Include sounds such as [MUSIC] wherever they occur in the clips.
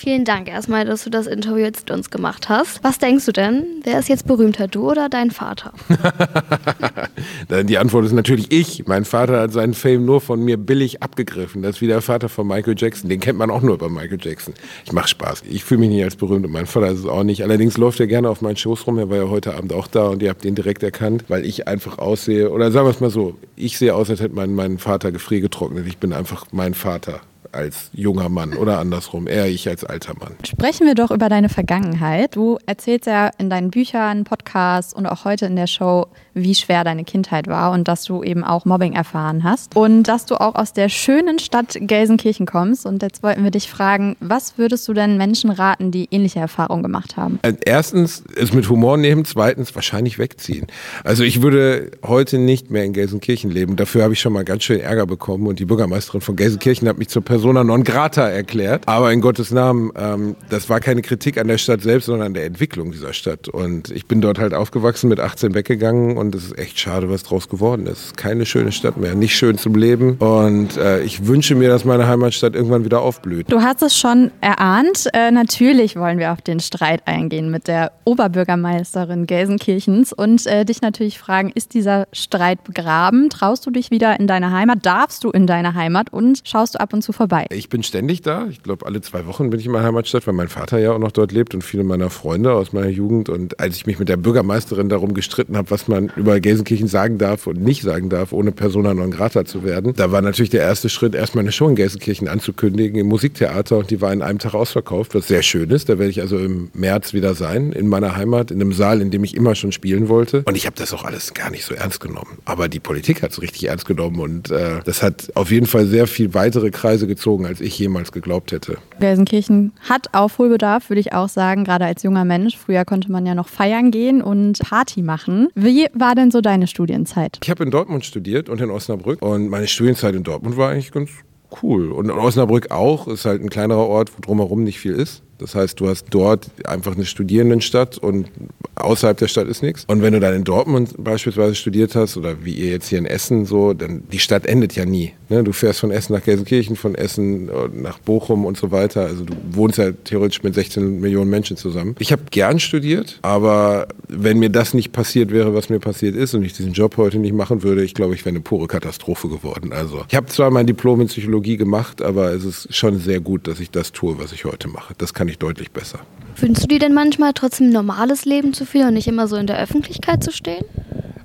Vielen Dank erstmal, dass du das Interview jetzt mit uns gemacht hast. Was denkst du denn? Wer ist jetzt berühmter, du oder dein Vater? [LAUGHS] Die Antwort ist natürlich ich. Mein Vater hat seinen Fame nur von mir billig abgegriffen. Das ist wie der Vater von Michael Jackson. Den kennt man auch nur über Michael Jackson. Ich mache Spaß. Ich fühle mich nicht als berühmt und mein Vater ist es auch nicht. Allerdings läuft er gerne auf meinen Shows rum. Er war ja heute Abend auch da und ihr habt ihn direkt erkannt, weil ich einfach aussehe. Oder sagen wir es mal so: Ich sehe aus, als hätte mein, mein Vater Gefrier getrocknet. Ich bin einfach mein Vater als junger Mann oder andersrum, eher ich als alter Mann. Sprechen wir doch über deine Vergangenheit. Du erzählst ja in deinen Büchern, Podcasts und auch heute in der Show, wie schwer deine Kindheit war und dass du eben auch Mobbing erfahren hast und dass du auch aus der schönen Stadt Gelsenkirchen kommst. Und jetzt wollten wir dich fragen, was würdest du denn Menschen raten, die ähnliche Erfahrungen gemacht haben? Äh, erstens es mit Humor nehmen, zweitens wahrscheinlich wegziehen. Also ich würde heute nicht mehr in Gelsenkirchen leben. Dafür habe ich schon mal ganz schön Ärger bekommen und die Bürgermeisterin von Gelsenkirchen hat mich zur Person persona non grata erklärt. Aber in Gottes Namen, ähm, das war keine Kritik an der Stadt selbst, sondern an der Entwicklung dieser Stadt. Und ich bin dort halt aufgewachsen, mit 18 weggegangen und es ist echt schade, was draus geworden ist. Keine schöne Stadt mehr, nicht schön zum Leben. Und äh, ich wünsche mir, dass meine Heimatstadt irgendwann wieder aufblüht. Du hast es schon erahnt. Äh, natürlich wollen wir auf den Streit eingehen mit der Oberbürgermeisterin Gelsenkirchens und äh, dich natürlich fragen, ist dieser Streit begraben? Traust du dich wieder in deine Heimat? Darfst du in deine Heimat und schaust du ab und zu vorbei? Ich bin ständig da. Ich glaube, alle zwei Wochen bin ich in meiner Heimatstadt, weil mein Vater ja auch noch dort lebt und viele meiner Freunde aus meiner Jugend. Und als ich mich mit der Bürgermeisterin darum gestritten habe, was man über Gelsenkirchen sagen darf und nicht sagen darf, ohne Persona non grata zu werden, da war natürlich der erste Schritt, erstmal eine Show in Gelsenkirchen anzukündigen im Musiktheater. Und die war in einem Tag ausverkauft, was sehr schön ist. Da werde ich also im März wieder sein, in meiner Heimat, in einem Saal, in dem ich immer schon spielen wollte. Und ich habe das auch alles gar nicht so ernst genommen. Aber die Politik hat es richtig ernst genommen und äh, das hat auf jeden Fall sehr viel weitere Kreise gezogen als ich jemals geglaubt hätte. Gelsenkirchen hat Aufholbedarf, würde ich auch sagen, gerade als junger Mensch. Früher konnte man ja noch feiern gehen und Party machen. Wie war denn so deine Studienzeit? Ich habe in Dortmund studiert und in Osnabrück und meine Studienzeit in Dortmund war eigentlich ganz cool. Und in Osnabrück auch, ist halt ein kleinerer Ort, wo drumherum nicht viel ist. Das heißt, du hast dort einfach eine Studierendenstadt und außerhalb der Stadt ist nichts. Und wenn du dann in Dortmund beispielsweise studiert hast oder wie ihr jetzt hier in Essen so, dann die Stadt endet ja nie. Ne? Du fährst von Essen nach Gelsenkirchen, von Essen äh, nach Bochum und so weiter. Also du wohnst ja theoretisch mit 16 Millionen Menschen zusammen. Ich habe gern studiert, aber wenn mir das nicht passiert wäre, was mir passiert ist und ich diesen Job heute nicht machen würde, ich glaube, ich wäre eine pure Katastrophe geworden. Also ich habe zwar mein Diplom in Psychologie gemacht, aber es ist schon sehr gut, dass ich das tue, was ich heute mache. Das kann ich deutlich besser. Wünschst du dir denn manchmal trotzdem ein normales Leben zu führen und nicht immer so in der Öffentlichkeit zu stehen?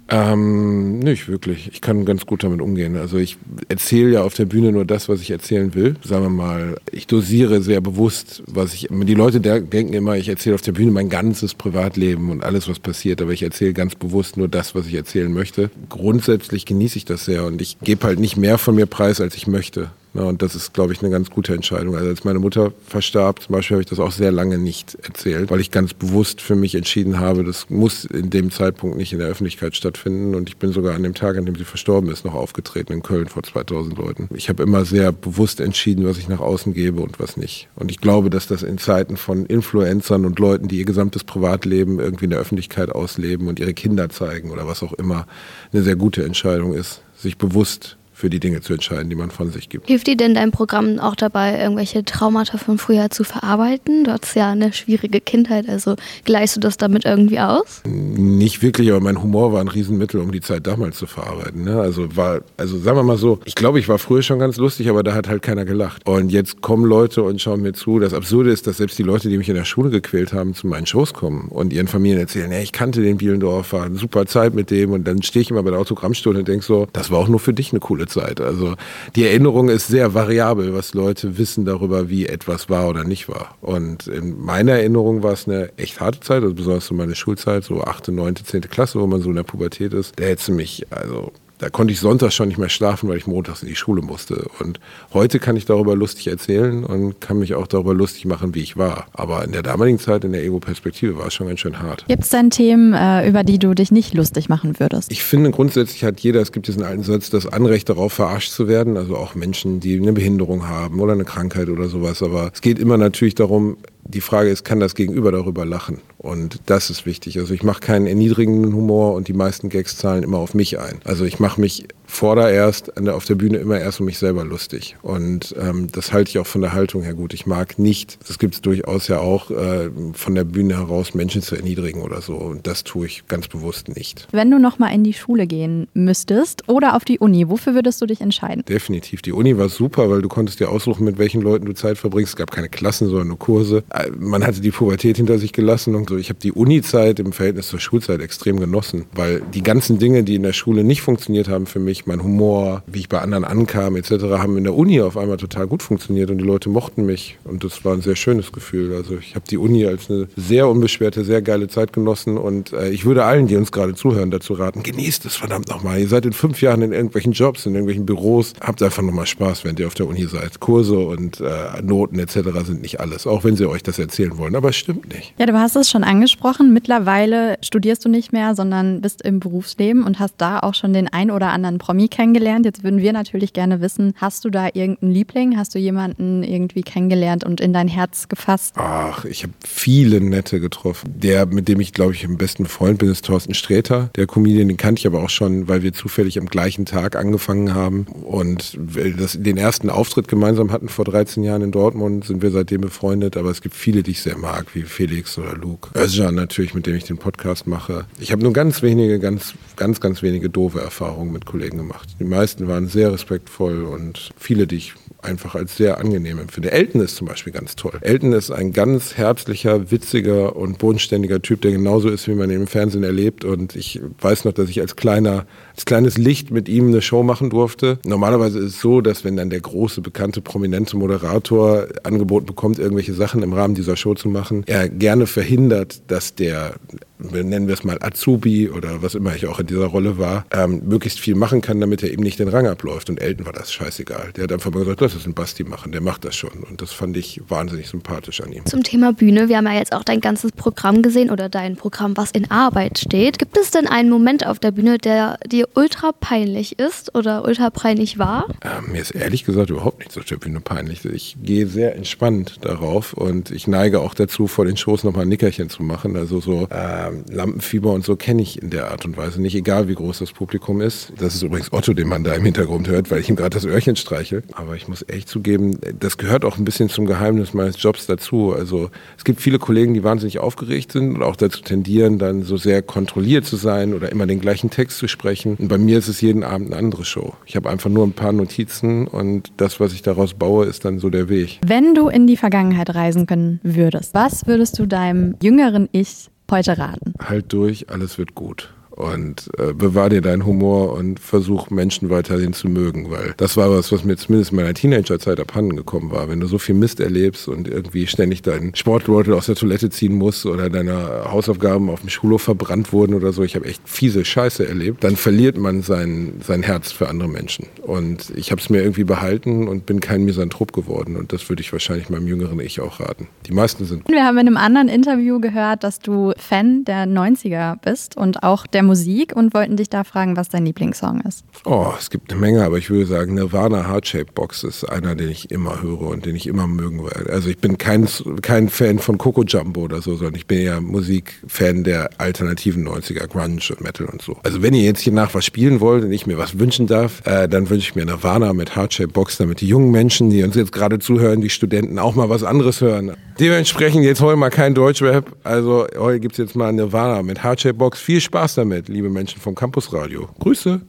Ähm, nicht wirklich. Ich kann ganz gut damit umgehen. Also ich erzähle ja auf der Bühne nur das, was ich erzählen will. Sagen wir mal, ich dosiere sehr bewusst, was ich. Die Leute denken immer, ich erzähle auf der Bühne mein ganzes Privatleben und alles, was passiert, aber ich erzähle ganz bewusst nur das, was ich erzählen möchte. Grundsätzlich genieße ich das sehr und ich gebe halt nicht mehr von mir preis, als ich möchte. Ja, und das ist, glaube ich, eine ganz gute Entscheidung. Also als meine Mutter verstarb, zum Beispiel, habe ich das auch sehr lange nicht erzählt, weil ich ganz bewusst für mich entschieden habe, das muss in dem Zeitpunkt nicht in der Öffentlichkeit stattfinden. Und ich bin sogar an dem Tag, an dem sie verstorben ist, noch aufgetreten in Köln vor 2000 Leuten. Ich habe immer sehr bewusst entschieden, was ich nach außen gebe und was nicht. Und ich glaube, dass das in Zeiten von Influencern und Leuten, die ihr gesamtes Privatleben irgendwie in der Öffentlichkeit ausleben und ihre Kinder zeigen oder was auch immer, eine sehr gute Entscheidung ist, sich bewusst für die Dinge zu entscheiden, die man von sich gibt. Hilft dir denn dein Programm auch dabei, irgendwelche Traumata von früher zu verarbeiten? Du hattest ja eine schwierige Kindheit, also gleichst du das damit irgendwie aus? Nicht wirklich, aber mein Humor war ein Riesenmittel, um die Zeit damals zu verarbeiten. Ne? Also war, also sagen wir mal so, ich glaube, ich war früher schon ganz lustig, aber da hat halt keiner gelacht. Und jetzt kommen Leute und schauen mir zu. Das Absurde ist, dass selbst die Leute, die mich in der Schule gequält haben, zu meinen Shows kommen und ihren Familien erzählen, ja, ich kannte den Bielendorfer, super Zeit mit dem. Und dann stehe ich immer bei der Autogrammstunde und denke so, das war auch nur für dich eine coole Zeit. Also die Erinnerung ist sehr variabel, was Leute wissen darüber, wie etwas war oder nicht war. Und in meiner Erinnerung war es eine echt harte Zeit, also besonders so meine Schulzeit, so achte, neunte, zehnte Klasse, wo man so in der Pubertät ist. Da hätte mich, also da konnte ich sonntags schon nicht mehr schlafen, weil ich montags in die Schule musste. Und heute kann ich darüber lustig erzählen und kann mich auch darüber lustig machen, wie ich war. Aber in der damaligen Zeit, in der Ego-Perspektive, war es schon ganz schön hart. Gibt es denn Themen, äh, über die du dich nicht lustig machen würdest? Ich finde, grundsätzlich hat jeder, es gibt diesen alten Satz, das Anrecht darauf, verarscht zu werden. Also auch Menschen, die eine Behinderung haben oder eine Krankheit oder sowas. Aber es geht immer natürlich darum, die Frage ist, kann das Gegenüber darüber lachen? Und das ist wichtig. Also ich mache keinen erniedrigenden Humor und die meisten Gags zahlen immer auf mich ein. Also ich mache mich der, auf der Bühne immer erst um mich selber lustig. Und ähm, das halte ich auch von der Haltung her gut. Ich mag nicht, das gibt es durchaus ja auch, äh, von der Bühne heraus Menschen zu erniedrigen oder so. Und das tue ich ganz bewusst nicht. Wenn du nochmal in die Schule gehen müsstest oder auf die Uni, wofür würdest du dich entscheiden? Definitiv. Die Uni war super, weil du konntest dir aussuchen, mit welchen Leuten du Zeit verbringst. Es gab keine Klassen, sondern nur Kurse. Äh, man hatte die Pubertät hinter sich gelassen und so, ich habe die Uni-Zeit im Verhältnis zur Schulzeit extrem genossen, weil die ganzen Dinge, die in der Schule nicht funktioniert haben für mich, mein Humor, wie ich bei anderen ankam etc., haben in der Uni auf einmal total gut funktioniert und die Leute mochten mich und das war ein sehr schönes Gefühl. Also ich habe die Uni als eine sehr unbeschwerte, sehr geile Zeit genossen und äh, ich würde allen, die uns gerade zuhören, dazu raten, genießt es verdammt nochmal. Ihr seid in fünf Jahren in irgendwelchen Jobs, in irgendwelchen Büros, habt einfach nochmal Spaß, während ihr auf der Uni seid. Kurse und äh, Noten etc. sind nicht alles, auch wenn sie euch das erzählen wollen, aber es stimmt nicht. Ja, du hast es schon angesprochen. Mittlerweile studierst du nicht mehr, sondern bist im Berufsleben und hast da auch schon den ein oder anderen Promi kennengelernt. Jetzt würden wir natürlich gerne wissen, hast du da irgendeinen Liebling? Hast du jemanden irgendwie kennengelernt und in dein Herz gefasst? Ach, ich habe viele nette getroffen. Der, mit dem ich, glaube ich, am besten Freund bin, ist Thorsten Sträter. Der Comedian, den kannte ich aber auch schon, weil wir zufällig am gleichen Tag angefangen haben. Und das, den ersten Auftritt gemeinsam hatten vor 13 Jahren in Dortmund, sind wir seitdem befreundet. Aber es gibt viele, die ich sehr mag, wie Felix oder Luke. Özcan natürlich, mit dem ich den Podcast mache. Ich habe nur ganz wenige, ganz, ganz, ganz wenige doofe Erfahrungen mit Kollegen gemacht. Die meisten waren sehr respektvoll und viele, die ich einfach als sehr angenehm empfinde. Elton ist zum Beispiel ganz toll. Elton ist ein ganz herzlicher, witziger und bodenständiger Typ, der genauso ist, wie man ihn im Fernsehen erlebt. Und ich weiß noch, dass ich als kleiner, als kleines Licht mit ihm eine Show machen durfte. Normalerweise ist es so, dass wenn dann der große, bekannte, prominente Moderator angeboten bekommt, irgendwelche Sachen im Rahmen dieser Show zu machen, er gerne verhindert, dass der nennen wir es mal Azubi oder was immer ich auch in dieser Rolle war, ähm, möglichst viel machen kann, damit er eben nicht den Rang abläuft. Und Elton war das scheißegal. Der hat einfach mal gesagt, lass es ein Basti machen, der macht das schon. Und das fand ich wahnsinnig sympathisch an ihm. Zum Thema Bühne, wir haben ja jetzt auch dein ganzes Programm gesehen oder dein Programm, was in Arbeit steht. Gibt es denn einen Moment auf der Bühne, der dir ultra peinlich ist oder ultra peinlich war? Ähm, mir ist ehrlich gesagt überhaupt nichts auf der Bühne peinlich. Ich gehe sehr entspannt darauf und ich neige auch dazu, vor den Shows nochmal ein Nickerchen zu machen. Also so äh, Lampenfieber und so kenne ich in der Art und Weise nicht, egal wie groß das Publikum ist. Das ist übrigens Otto, den man da im Hintergrund hört, weil ich ihm gerade das Öhrchen streiche. Aber ich muss echt zugeben, das gehört auch ein bisschen zum Geheimnis meines Jobs dazu. Also es gibt viele Kollegen, die wahnsinnig aufgeregt sind und auch dazu tendieren, dann so sehr kontrolliert zu sein oder immer den gleichen Text zu sprechen. Und bei mir ist es jeden Abend eine andere Show. Ich habe einfach nur ein paar Notizen und das, was ich daraus baue, ist dann so der Weg. Wenn du in die Vergangenheit reisen können würdest, was würdest du deinem jüngeren Ich heute raten? Halt durch, alles wird gut und äh, bewahr dir deinen Humor und versuch Menschen weiterhin zu mögen, weil das war was, was mir zumindest in meiner Teenagerzeit abhanden gekommen war. Wenn du so viel Mist erlebst und irgendwie ständig deinen Sportbeutel aus der Toilette ziehen musst oder deine Hausaufgaben auf dem Schulhof verbrannt wurden oder so, ich habe echt fiese Scheiße erlebt, dann verliert man sein, sein Herz für andere Menschen. Und ich habe es mir irgendwie behalten und bin kein Misanthrop geworden und das würde ich wahrscheinlich meinem jüngeren Ich auch raten. Die meisten sind. Wir haben in einem anderen Interview gehört, dass du Fan der 90er bist und auch der Musik und wollten dich da fragen, was dein Lieblingssong ist. Oh, es gibt eine Menge, aber ich würde sagen, Nirvana Heartshape Box ist einer, den ich immer höre und den ich immer mögen werde. Also ich bin kein, kein Fan von Coco Jumbo oder so, sondern ich bin ja Musikfan der alternativen 90er, Grunge und Metal und so. Also wenn ihr jetzt hier nach was spielen wollt und ich mir was wünschen darf, äh, dann wünsche ich mir Nirvana mit Heartshape Box, damit die jungen Menschen, die uns jetzt gerade zuhören, die Studenten auch mal was anderes hören. Dementsprechend jetzt heute mal kein Deutschrap. Also heute gibt es jetzt mal Nirvana mit Heartshape Box. Viel Spaß damit, liebe Menschen vom Campus Radio. Grüße.